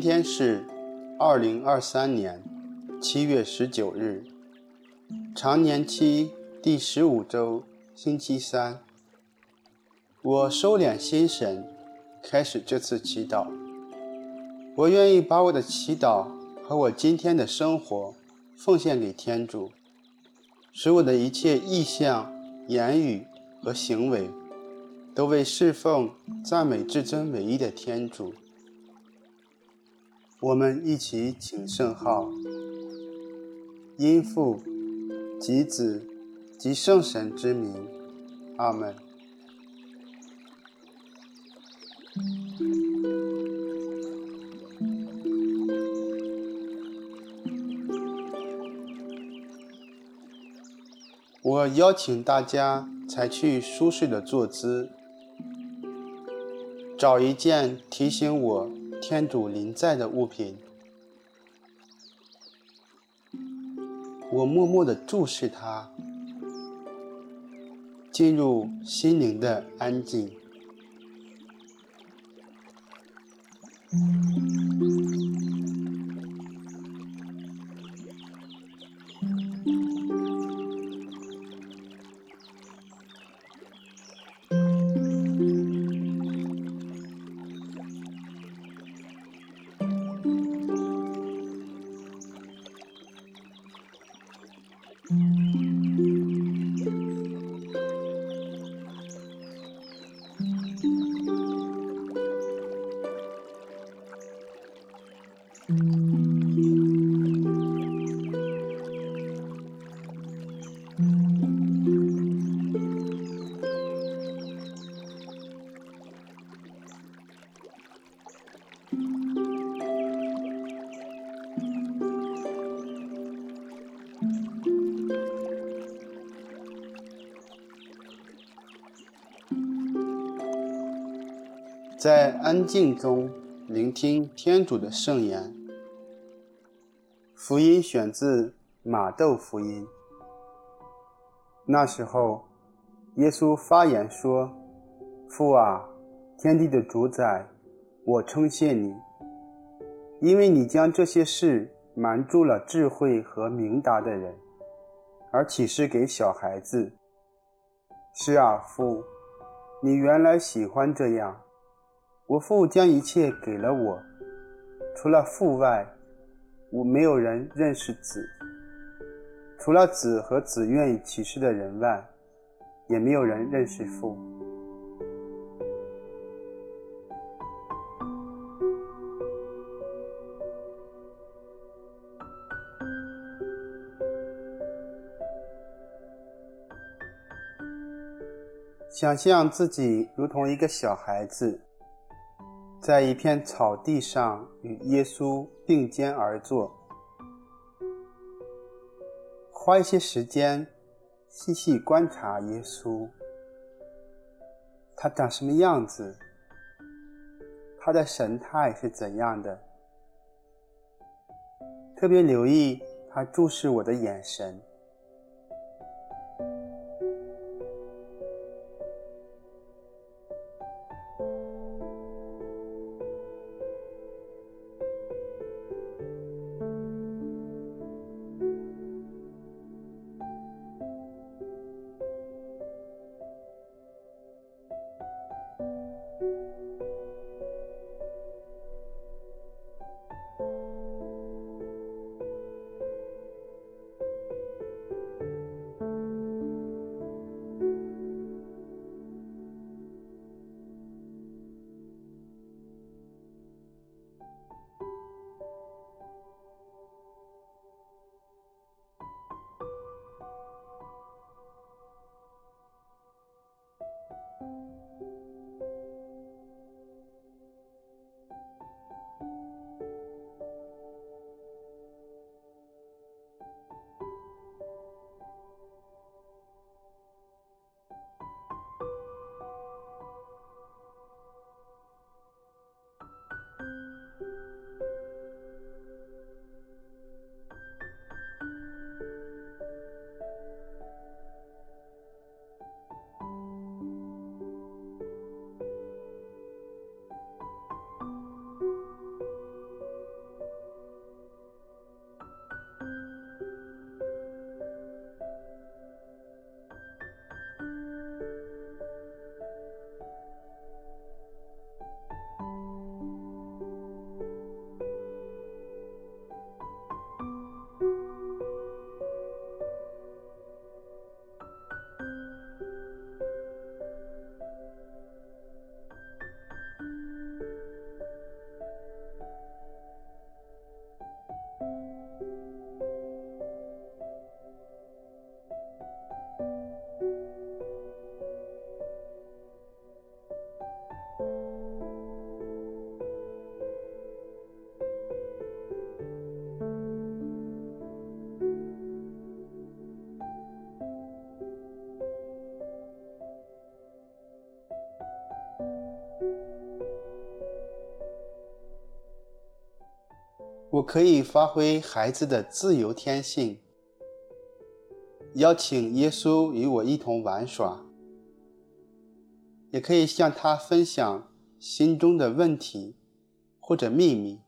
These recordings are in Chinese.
今天是二零二三年七月十九日，常年期第十五周，星期三。我收敛心神，开始这次祈祷。我愿意把我的祈祷和我今天的生活奉献给天主，使我的一切意向、言语和行为都为侍奉、赞美至尊唯一的天主。我们一起请圣号，因父及子及圣神之名，阿门。我邀请大家采取舒适的坐姿，找一件提醒我。天主临在的物品，我默默地注视它，进入心灵的安静。在安静中聆听天主的圣言。福音选自马窦福音。那时候，耶稣发言说：“父啊，天地的主宰，我称谢你，因为你将这些事瞒住了智慧和明达的人，而启示给小孩子。是啊，父，你原来喜欢这样。”我父将一切给了我，除了父外，我没有人认识子；除了子和子愿意启示的人外，也没有人认识父。想象自己如同一个小孩子。在一片草地上与耶稣并肩而坐，花一些时间细细观察耶稣。他长什么样子？他的神态是怎样的？特别留意他注视我的眼神。我可以发挥孩子的自由天性，邀请耶稣与我一同玩耍，也可以向他分享心中的问题或者秘密。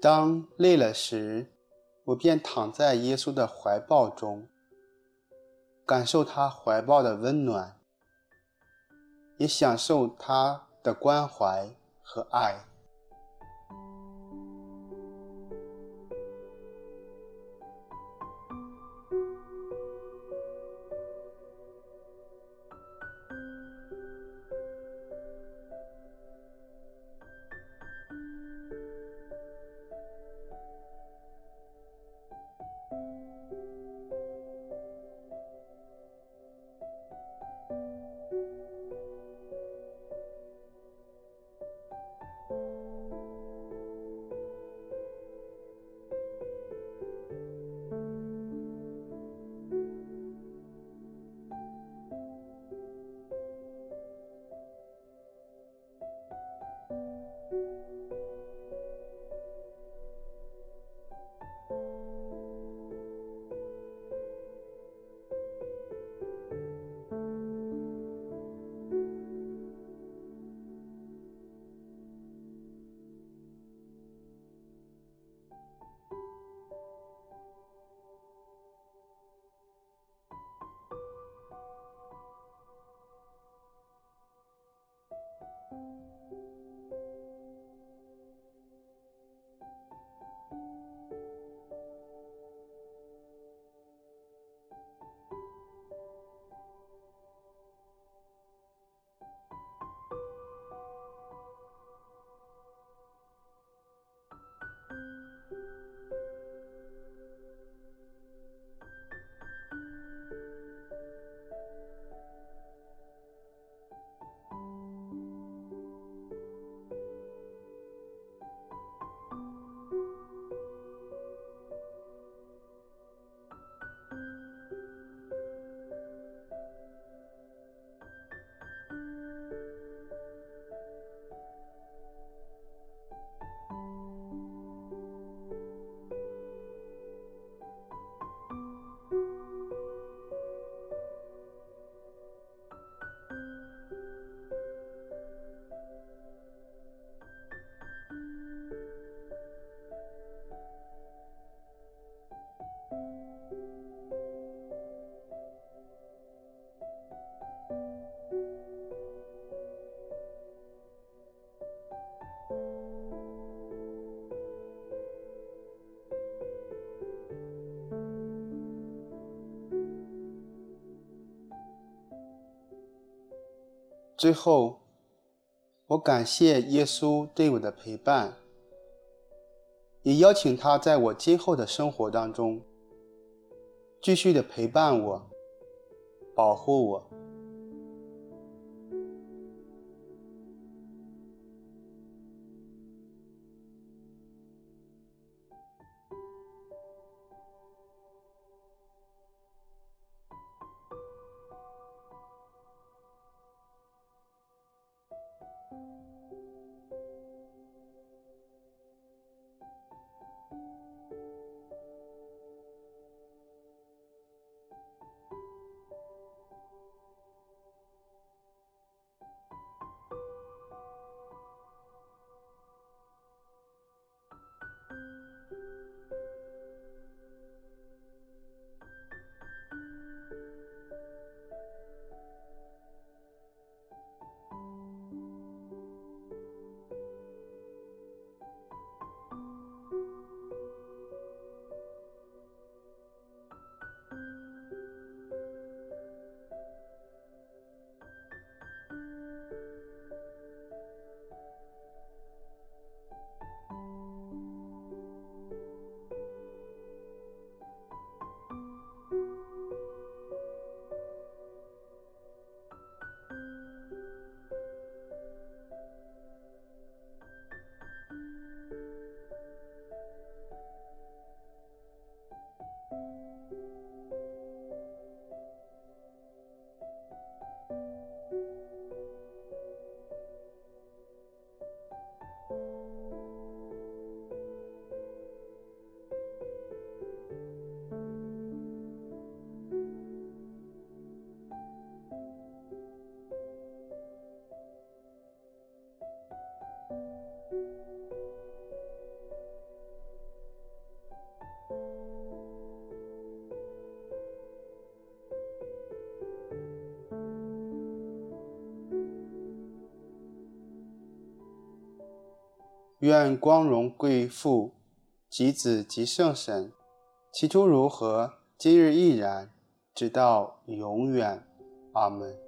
当累了时，我便躺在耶稣的怀抱中，感受他怀抱的温暖，也享受他的关怀和爱。最后，我感谢耶稣对我的陪伴，也邀请他在我今后的生活当中，继续的陪伴我，保护我。愿光荣贵父、及子、及圣神，起初如何，今日亦然，直到永远。阿门。